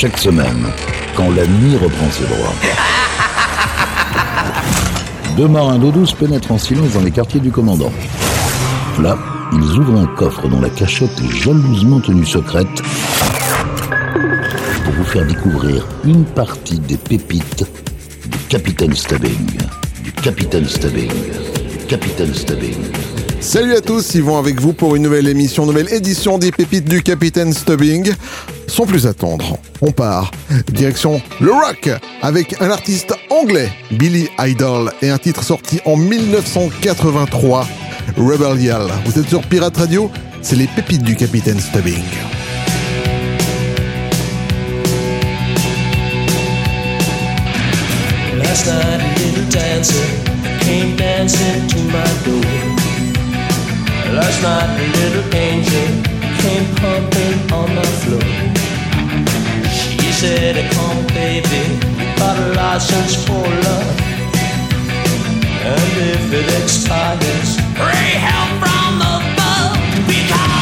chaque semaine, quand la nuit reprend ses droits. Deux marins d'eau douce pénètrent en silence dans les quartiers du commandant. Là, ils ouvrent un coffre dont la cachette est jalousement tenue secrète pour vous faire découvrir une partie des pépites du Capitaine Stubbing. Du Capitaine Stubbing. Du Capitaine Stubbing. Salut à tous, ils vont avec vous pour une nouvelle émission, nouvelle édition des pépites du Capitaine Stubbing. Sans plus attendre, on part. Direction le rock avec un artiste anglais, Billy Idol, et un titre sorti en 1983, Rebellial. Vous êtes sur Pirate Radio, c'est les pépites du Capitaine Stubbing. Came pumping on the floor. She said, come baby, got a license for love. And if it expires, pray help from above. Because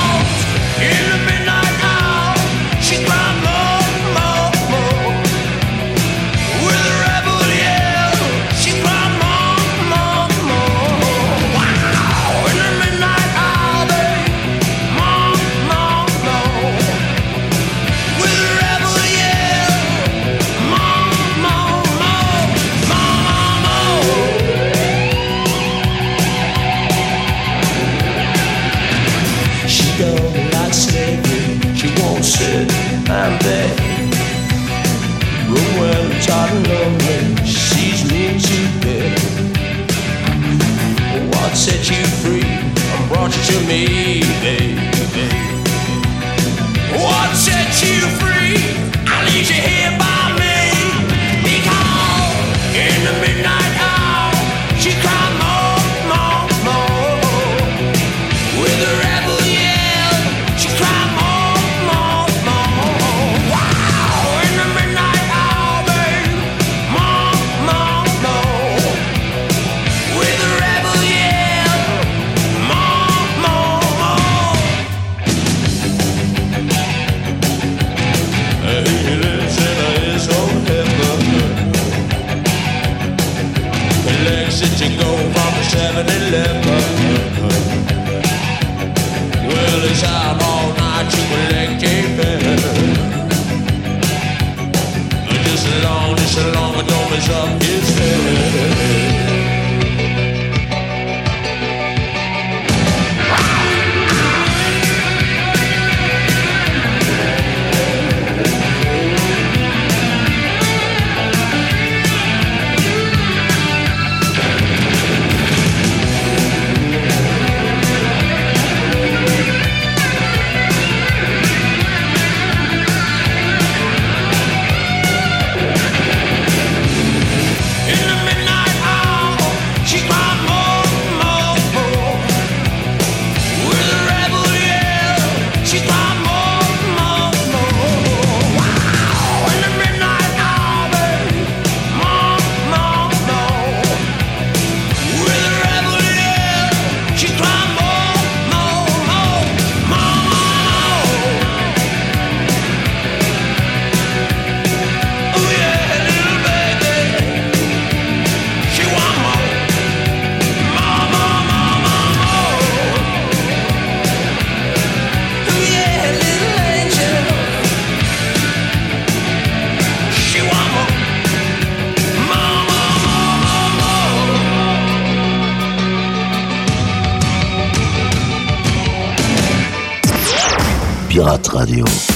set you free and brought you to me, Radio.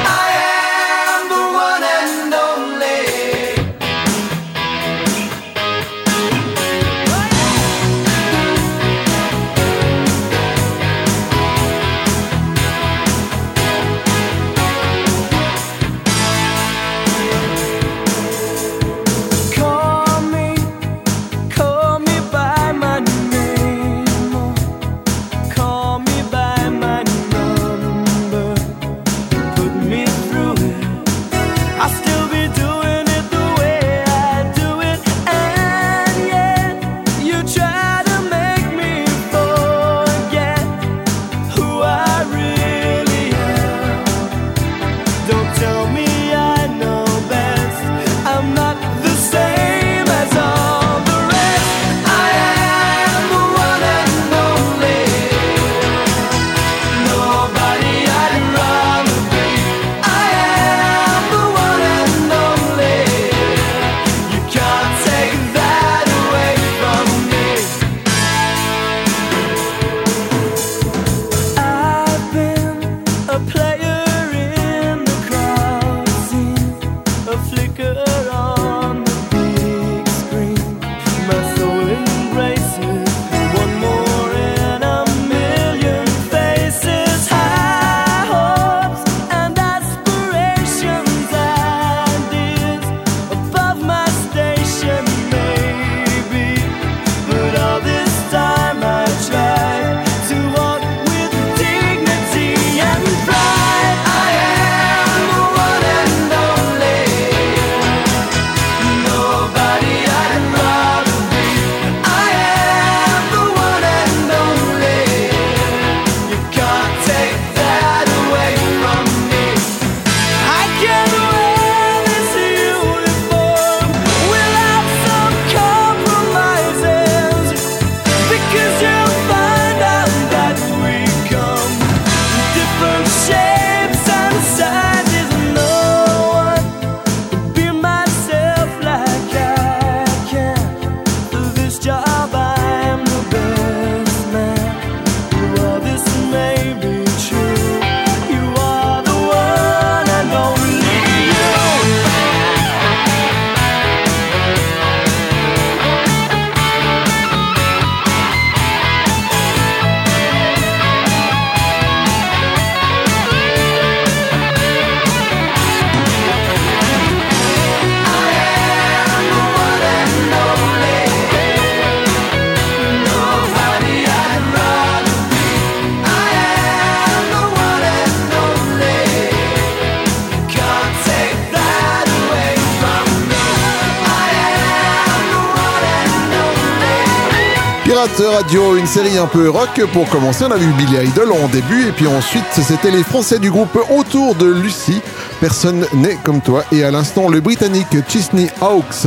Radio, une série un peu rock. Pour commencer, on a vu Billy Idol en début, et puis ensuite, c'était les Français du groupe Autour de Lucie, Personne n'est comme toi, et à l'instant, le Britannique Chisney Hawks,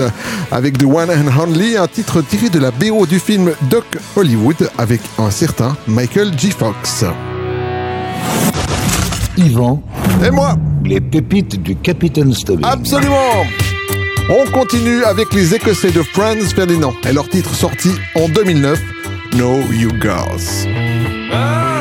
avec The One and Only, un titre tiré de la BO du film Doc Hollywood, avec un certain Michael G. Fox. Yvan. Et moi. Les pépites du Capitaine Stubbing. Absolument. On continue avec les Écossais de Franz Ferdinand et leur titre sorti en 2009. Know You Girls. Ah.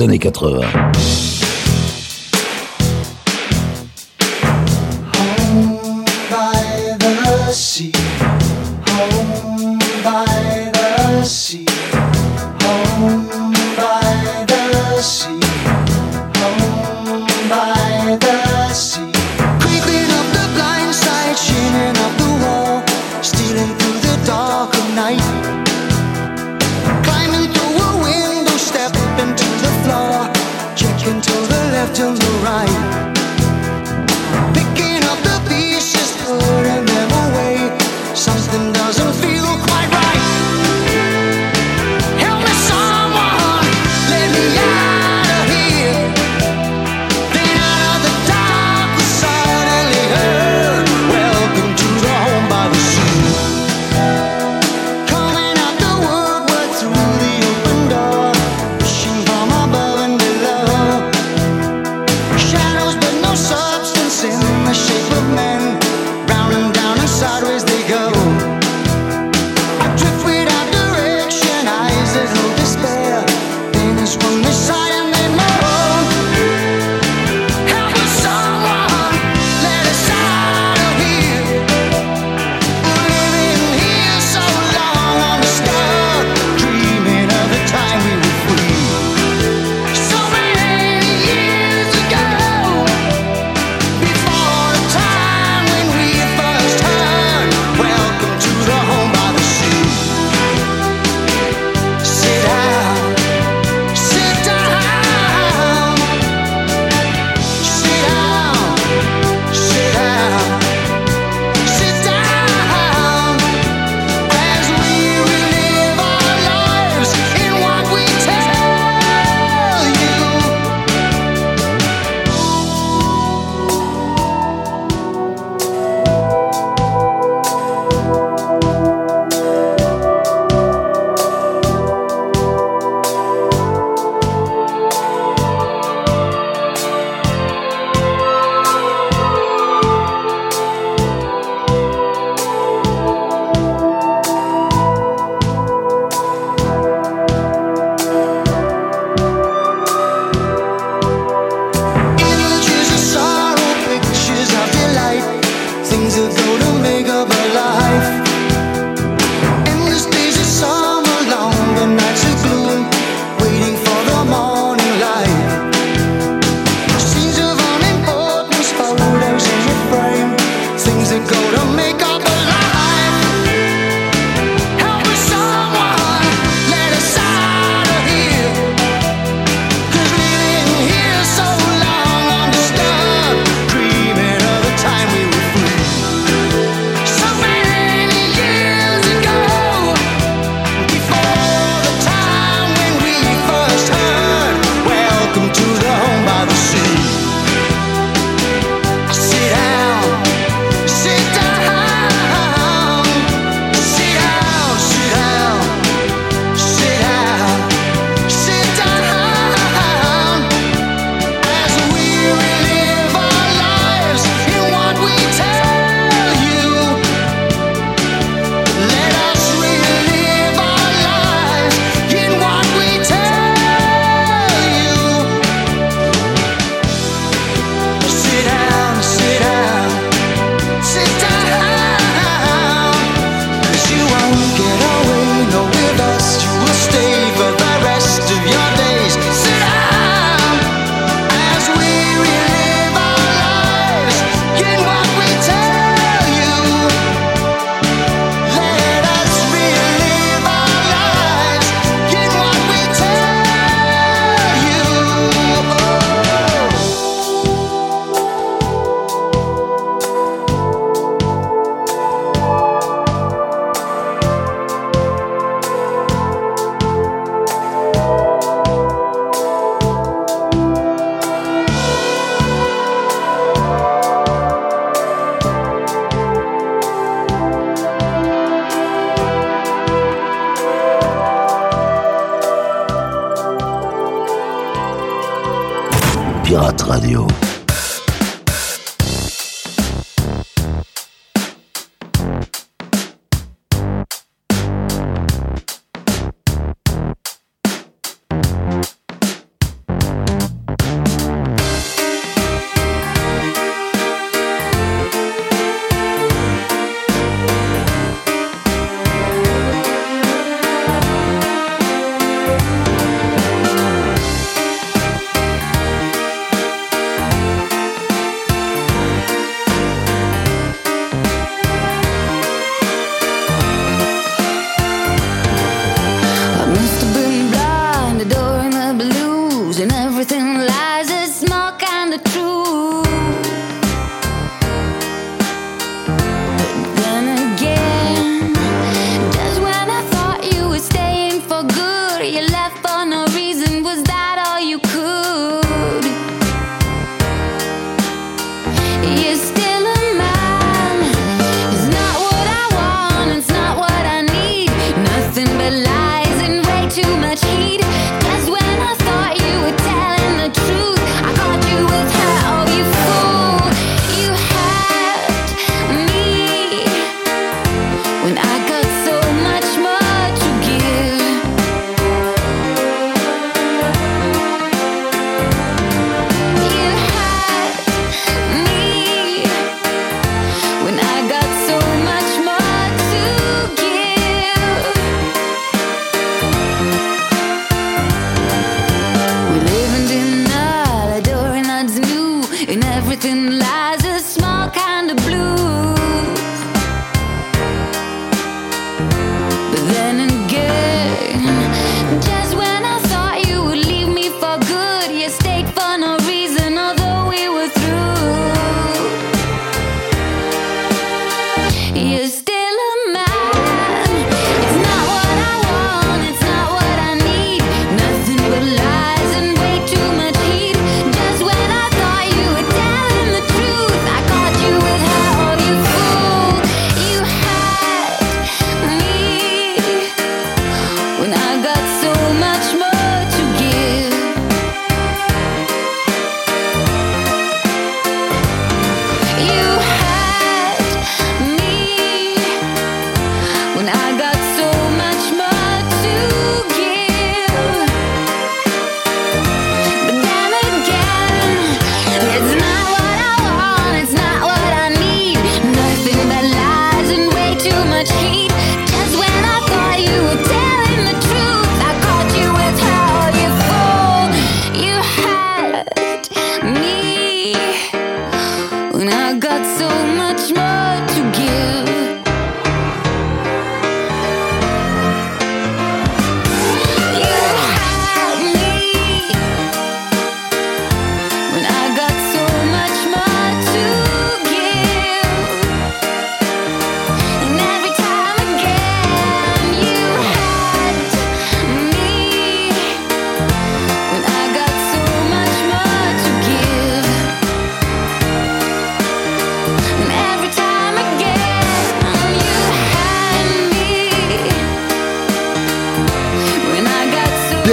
Années 80. The left and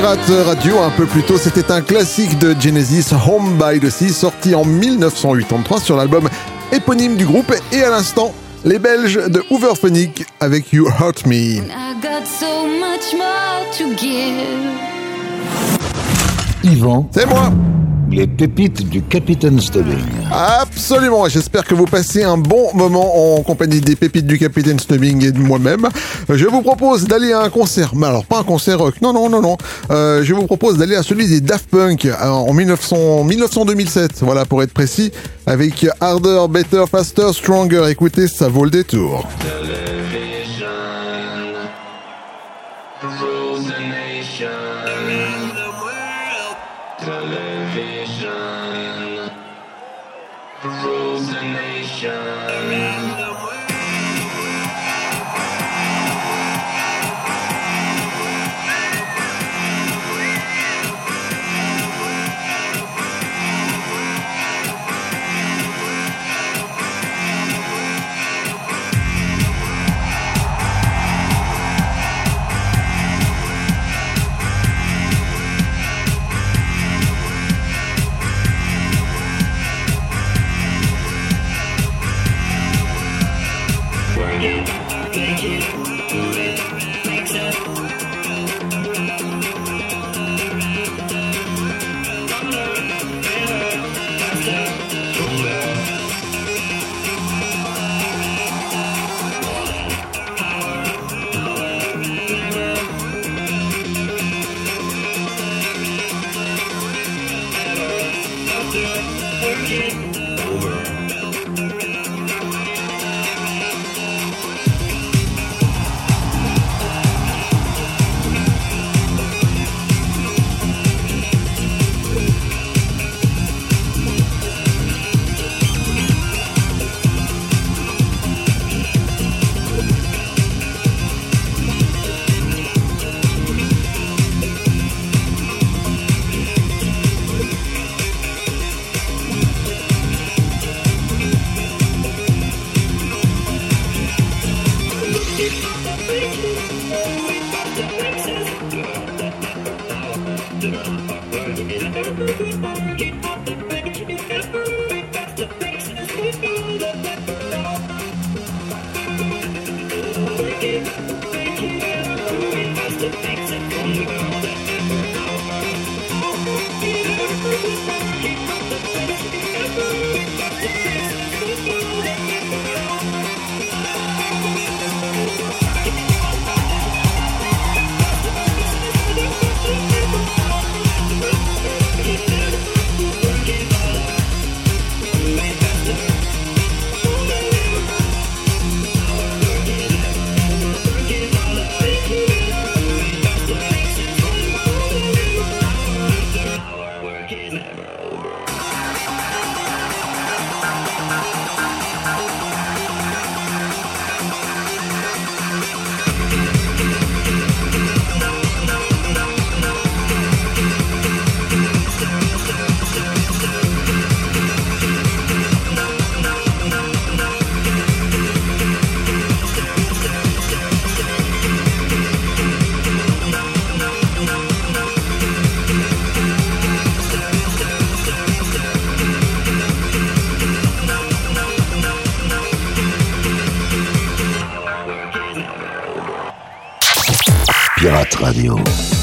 Radio un peu plus tôt, c'était un classique de Genesis, Home by the Sea, sorti en 1983 sur l'album éponyme du groupe et à l'instant, les Belges de Hooverphonic avec You Hurt Me. So Yvan, c'est moi les pépites du Capitaine Stubbing. Absolument, j'espère que vous passez un bon moment en compagnie des pépites du Capitaine Stubbing et de moi-même. Euh, je vous propose d'aller à un concert, mais alors pas un concert rock, non, non, non, non. Euh, je vous propose d'aller à celui des Daft Punk euh, en 1900-2007, voilà pour être précis, avec Harder, Better, Faster, Stronger. Écoutez, ça vaut le détour. Make it, make it, do it, it. Radio.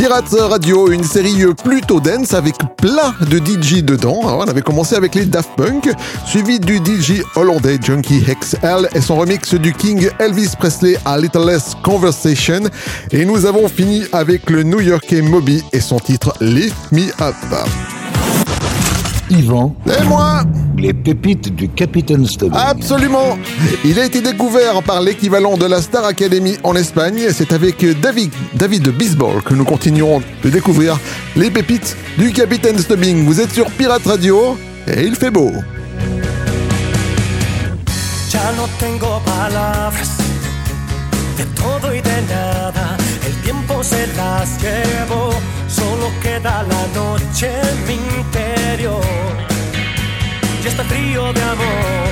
Pirate Radio, une série plutôt dense avec plein de DJ dedans. Alors, on avait commencé avec les Daft Punk, suivi du DJ hollandais Junkie XL et son remix du King Elvis Presley à Little Less Conversation. Et nous avons fini avec le New Yorkais Moby et son titre Lift Me Up. Yvan, Et moi les pépites du Capitaine Stubbing. Absolument Il a été découvert par l'équivalent de la Star Academy en Espagne. C'est avec David, David Bisbal que nous continuerons de découvrir les pépites du Capitaine Stubbing. Vous êtes sur Pirate Radio et il fait beau. Ya no tengo palabras de todo y de nada. El tiempo se las llevó, solo queda la noche en mi interior. Y este frío de amor.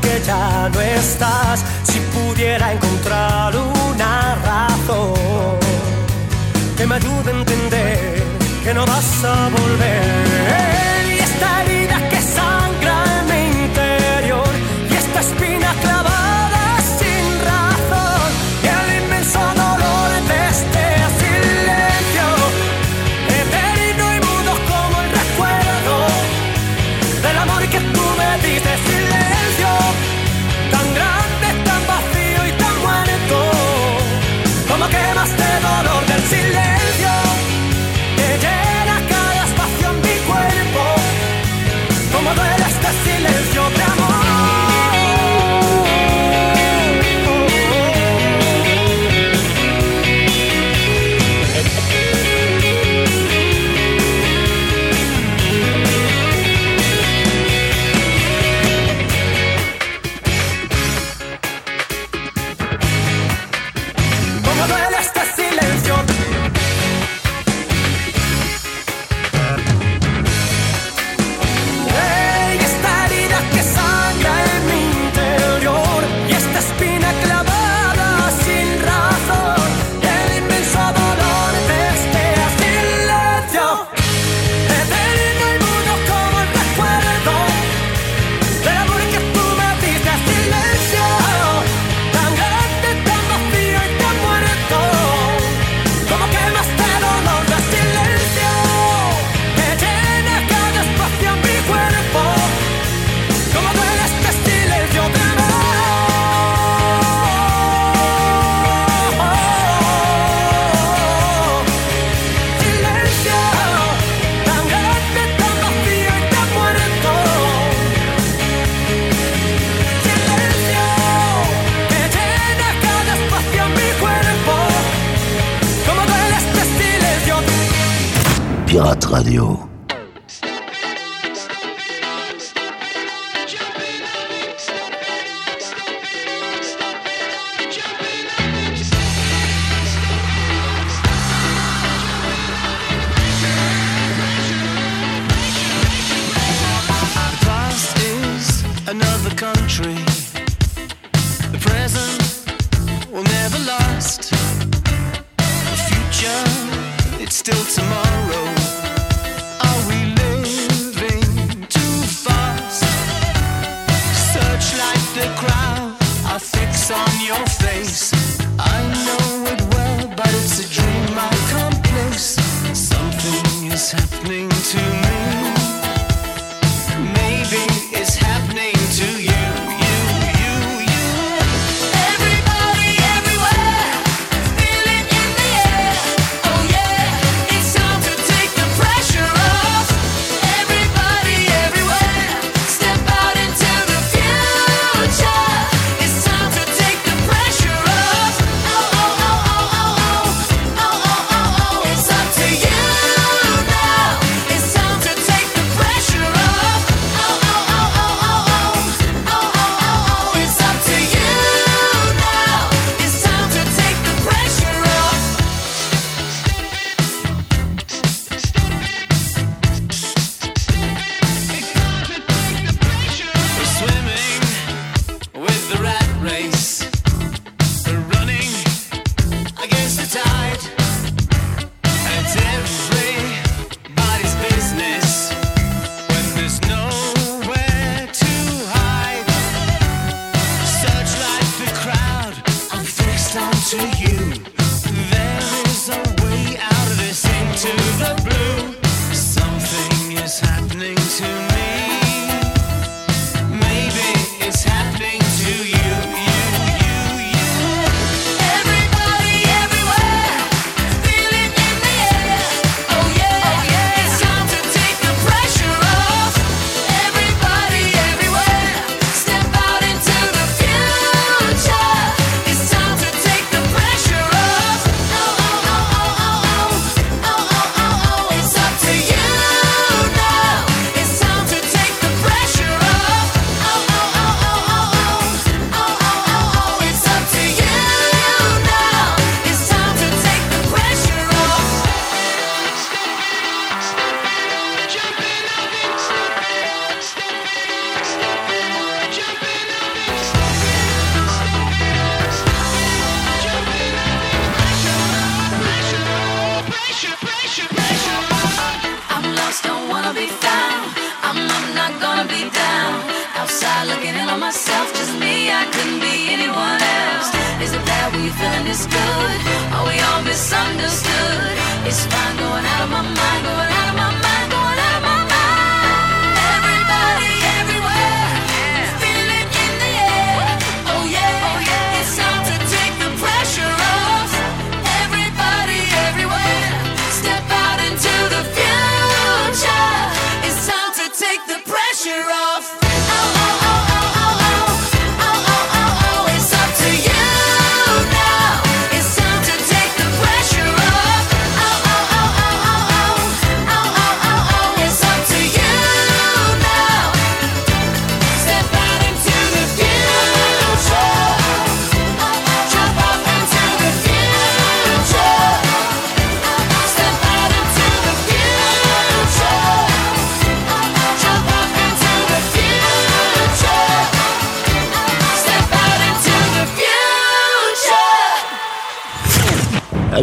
Que ya no estás. Si pudiera encontrar una razón que me ayude a entender que no vas a volver. Radio.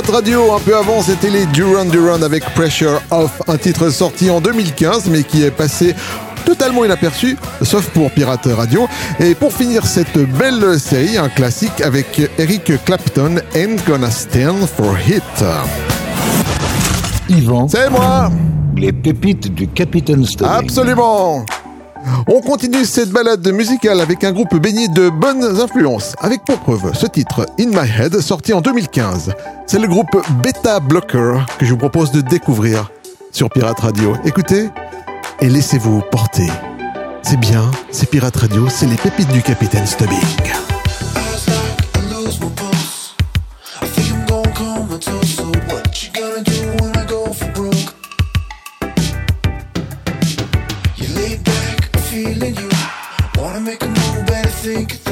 Pirate Radio. Un peu avant, c'était les Duran Duran avec Pressure Off, un titre sorti en 2015 mais qui est passé totalement inaperçu, sauf pour Pirate Radio. Et pour finir cette belle série, un classique avec Eric Clapton, Ain't Gonna Stand for Hit. Yvan. C'est moi Les pépites du Capitaine Stone. Absolument on continue cette balade musicale avec un groupe baigné de bonnes influences, avec pour preuve ce titre In My Head sorti en 2015. C'est le groupe Beta Blocker que je vous propose de découvrir sur Pirate Radio. Écoutez et laissez-vous porter. C'est bien, c'est Pirate Radio, c'est les pépites du capitaine Stubbing. feeling you. Wanna make a move, better think. it through.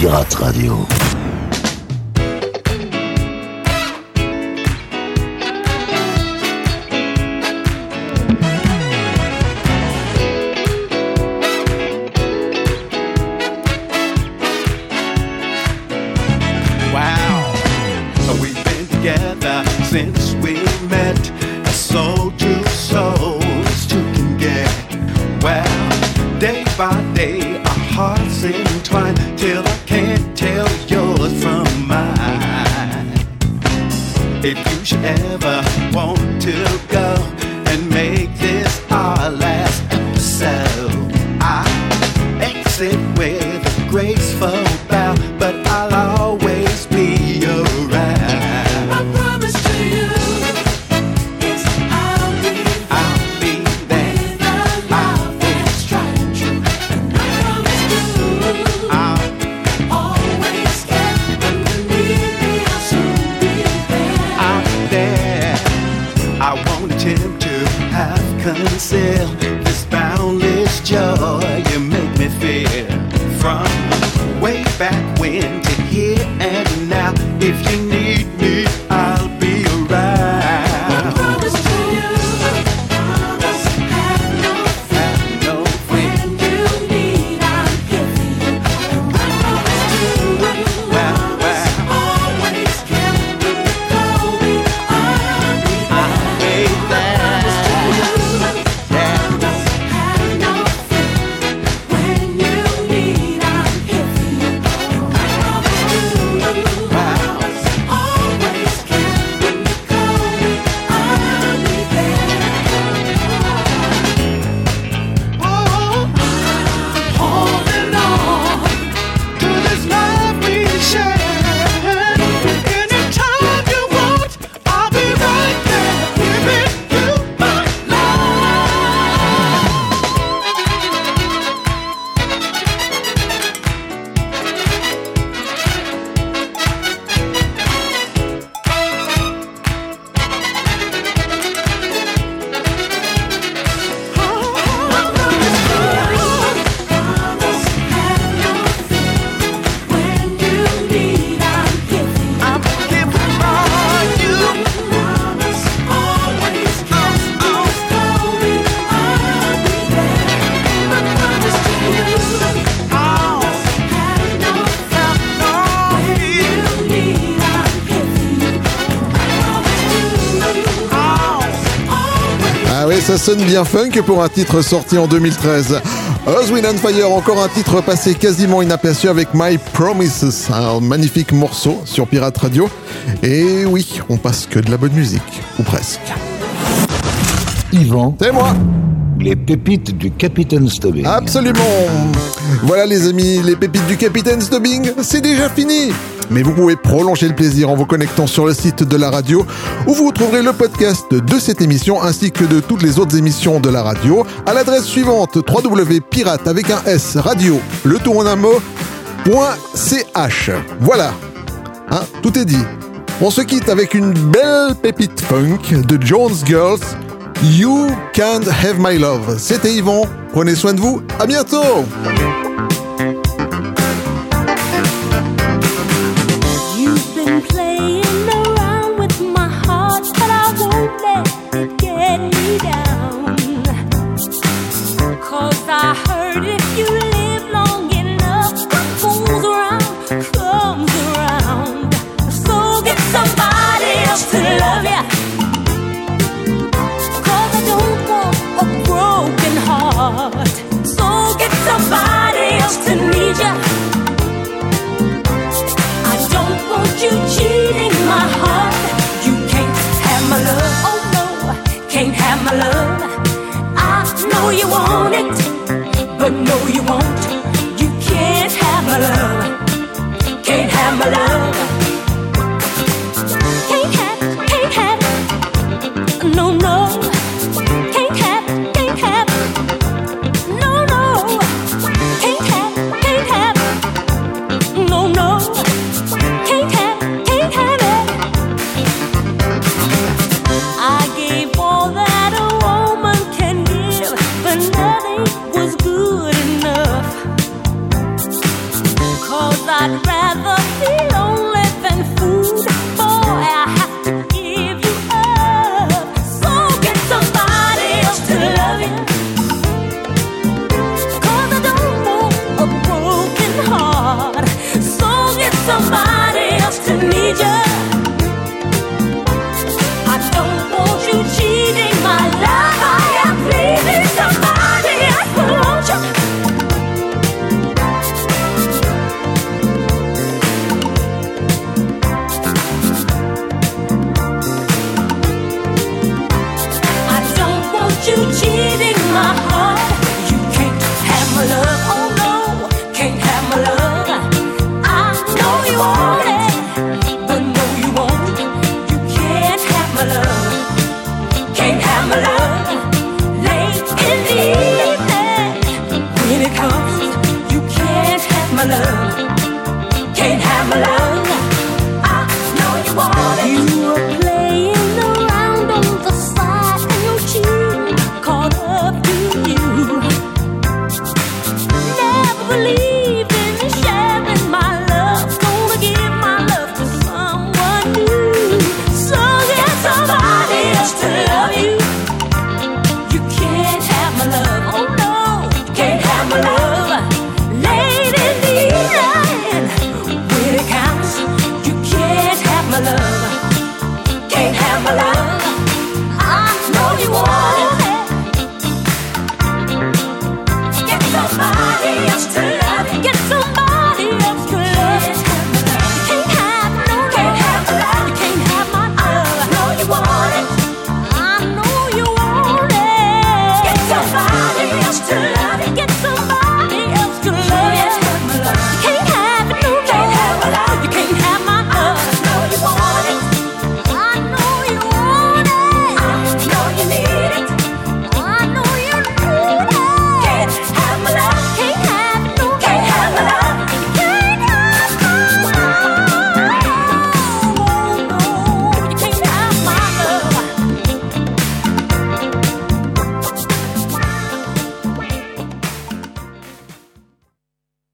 Pirate Radio. sonne bien funk pour un titre sorti en 2013. Earth, and Fire, encore un titre passé quasiment inaperçu avec My Promises, un magnifique morceau sur Pirate Radio. Et oui, on passe que de la bonne musique, ou presque. Yvan. C'est moi les pépites du Capitaine Stubbing. Absolument. Voilà les amis, les pépites du Capitaine Stubbing, c'est déjà fini mais vous pouvez prolonger le plaisir en vous connectant sur le site de la radio où vous retrouverez le podcast de cette émission ainsi que de toutes les autres émissions de la radio à l'adresse suivante www.pirate avec un S radio le tour en un mot Voilà, hein, tout est dit. On se quitte avec une belle pépite funk de Jones Girls. You can't have my love. C'était Yvon. Prenez soin de vous. À bientôt.